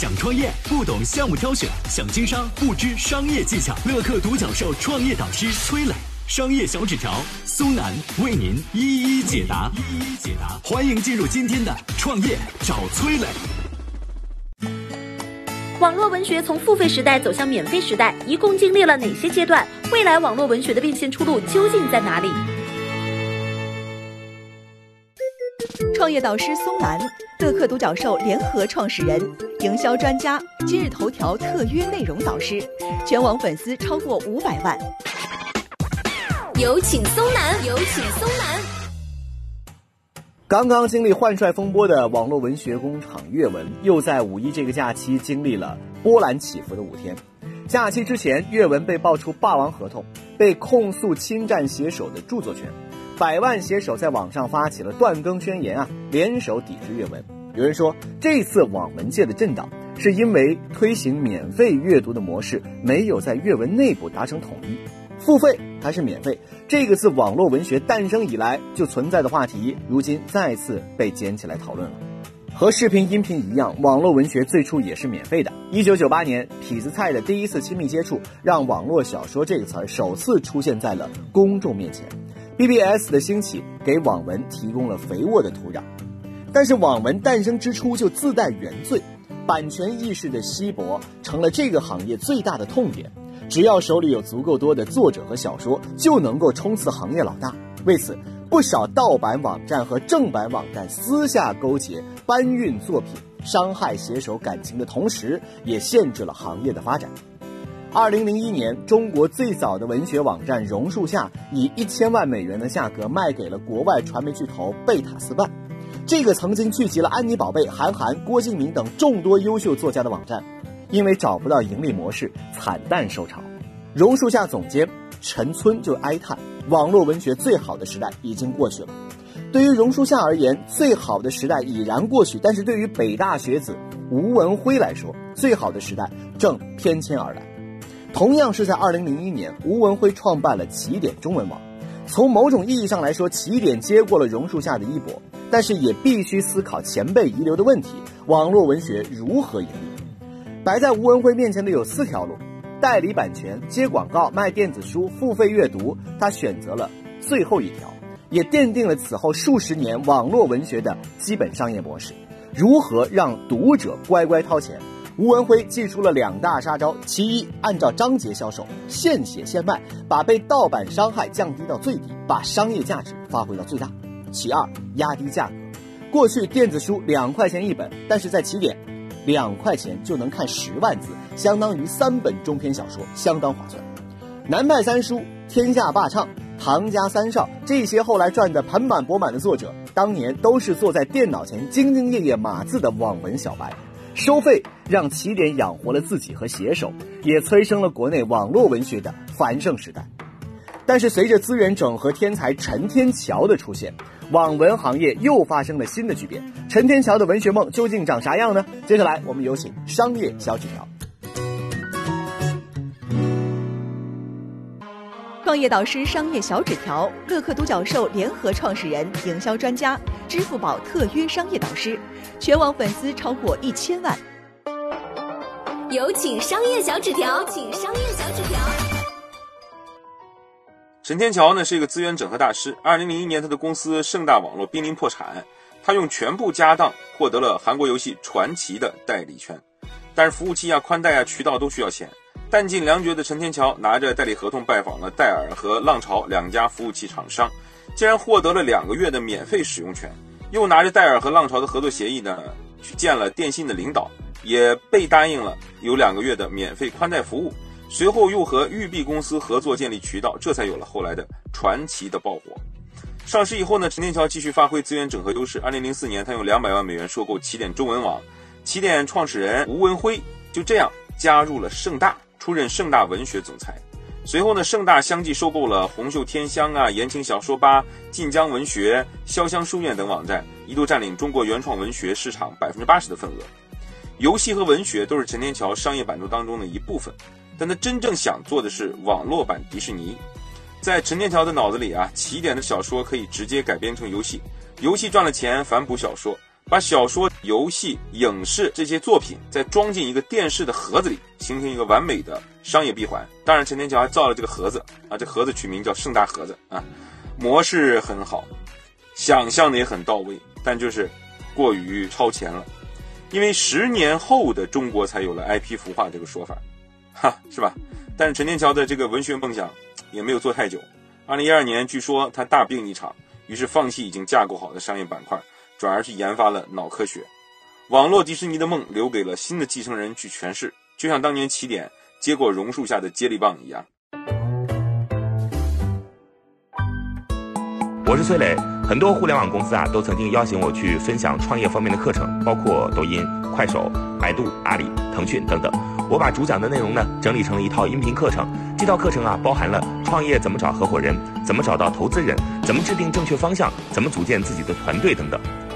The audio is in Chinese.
想创业不懂项目挑选，想经商不知商业技巧。乐客独角兽创业导师崔磊，商业小纸条苏南为您一一解答。一一解答，欢迎进入今天的创业找崔磊。网络文学从付费时代走向免费时代，一共经历了哪些阶段？未来网络文学的变现出路究竟在哪里？创业导师松南，乐客独角兽联合创始人，营销专家，今日头条特约内容导师，全网粉丝超过五百万。有请松南，有请松南。刚刚经历换帅风波的网络文学工厂阅文，又在五一这个假期经历了波澜起伏的五天。假期之前，阅文被爆出霸王合同，被控诉侵占写手的著作权。百万写手在网上发起了断更宣言啊，联手抵制阅文。有人说，这次网文界的震荡是因为推行免费阅读的模式没有在阅文内部达成统一。付费还是免费，这个自网络文学诞生以来就存在的话题，如今再次被捡起来讨论了。和视频、音频一样，网络文学最初也是免费的。一九九八年，痞子蔡的第一次亲密接触，让网络小说这个词儿首次出现在了公众面前。BBS 的兴起给网文提供了肥沃的土壤，但是网文诞生之初就自带原罪，版权意识的稀薄成了这个行业最大的痛点。只要手里有足够多的作者和小说，就能够冲刺行业老大。为此，不少盗版网站和正版网站私下勾结搬运作品，伤害写手感情的同时，也限制了行业的发展。二零零一年，中国最早的文学网站榕树下以一千万美元的价格卖给了国外传媒巨头贝塔斯办。这个曾经聚集了安妮宝贝、韩寒、郭敬明等众多优秀作家的网站，因为找不到盈利模式，惨淡收场。榕树下总监陈村就哀叹：“网络文学最好的时代已经过去了。”对于榕树下而言，最好的时代已然过去；但是对于北大学子吴文辉来说，最好的时代正翩跹而来。同样是在二零零一年，吴文辉创办了起点中文网。从某种意义上来说，起点接过了榕树下的衣钵，但是也必须思考前辈遗留的问题：网络文学如何盈利？摆在吴文辉面前的有四条路：代理版权、接广告、卖电子书、付费阅读。他选择了最后一条，也奠定了此后数十年网络文学的基本商业模式：如何让读者乖乖掏钱？吴文辉祭出了两大杀招：其一，按照章节销售，现写现卖，把被盗版伤害降低到最低，把商业价值发挥到最大；其二，压低价格。过去电子书两块钱一本，但是在起点，两块钱就能看十万字，相当于三本中篇小说，相当划算。南派三叔、天下霸唱、唐家三少这些后来赚得盆满钵满的作者，当年都是坐在电脑前兢兢业业码字的网文小白。收费让起点养活了自己和写手，也催生了国内网络文学的繁盛时代。但是随着资源整合天才陈天桥的出现，网文行业又发生了新的巨变。陈天桥的文学梦究竟长啥样呢？接下来我们有请商业小纸条。创业导师商业小纸条，乐客独角兽联合创始人，营销专家，支付宝特约商业导师，全网粉丝超过一千万。有请商业小纸条，请商业小纸条。陈天桥呢是一个资源整合大师。二零零一年，他的公司盛大网络濒临破产，他用全部家当获得了韩国游戏传奇的代理权，但是服务器啊、宽带啊、渠道都需要钱。弹尽粮绝的陈天桥拿着代理合同拜访了戴尔和浪潮两家服务器厂商，竟然获得了两个月的免费使用权，又拿着戴尔和浪潮的合作协议呢，去见了电信的领导，也被答应了有两个月的免费宽带服务。随后又和育碧公司合作建立渠道，这才有了后来的传奇的爆火。上市以后呢，陈天桥继续发挥资源整合优势。二零零四年，他用两百万美元收购起点中文网，起点创始人吴文辉就这样加入了盛大。出任盛大文学总裁，随后呢，盛大相继收购了红袖添香啊、言情小说吧、晋江文学、潇湘书院等网站，一度占领中国原创文学市场百分之八十的份额。游戏和文学都是陈天桥商业版图当中的一部分，但他真正想做的是网络版迪士尼。在陈天桥的脑子里啊，起点的小说可以直接改编成游戏，游戏赚了钱反哺小说，把小说、游戏、影视这些作品再装进一个电视的盒子里，形成一个完美的商业闭环。当然，陈天桥还造了这个盒子啊，这盒子取名叫“盛大盒子”啊，模式很好，想象的也很到位，但就是过于超前了。因为十年后的中国才有了 IP 孵化这个说法，哈，是吧？但是陈天桥的这个文学梦想也没有做太久。二零一二年，据说他大病一场，于是放弃已经架构好的商业板块。转而去研发了脑科学，网络迪士尼的梦留给了新的继承人去诠释，就像当年起点接过榕树下的接力棒一样。我是崔磊，很多互联网公司啊都曾经邀请我去分享创业方面的课程，包括抖音、快手、百度、阿里、腾讯等等。我把主讲的内容呢整理成了一套音频课程，这套课程啊包含了创业怎么找合伙人，怎么找到投资人，怎么制定正确方向，怎么组建自己的团队等等。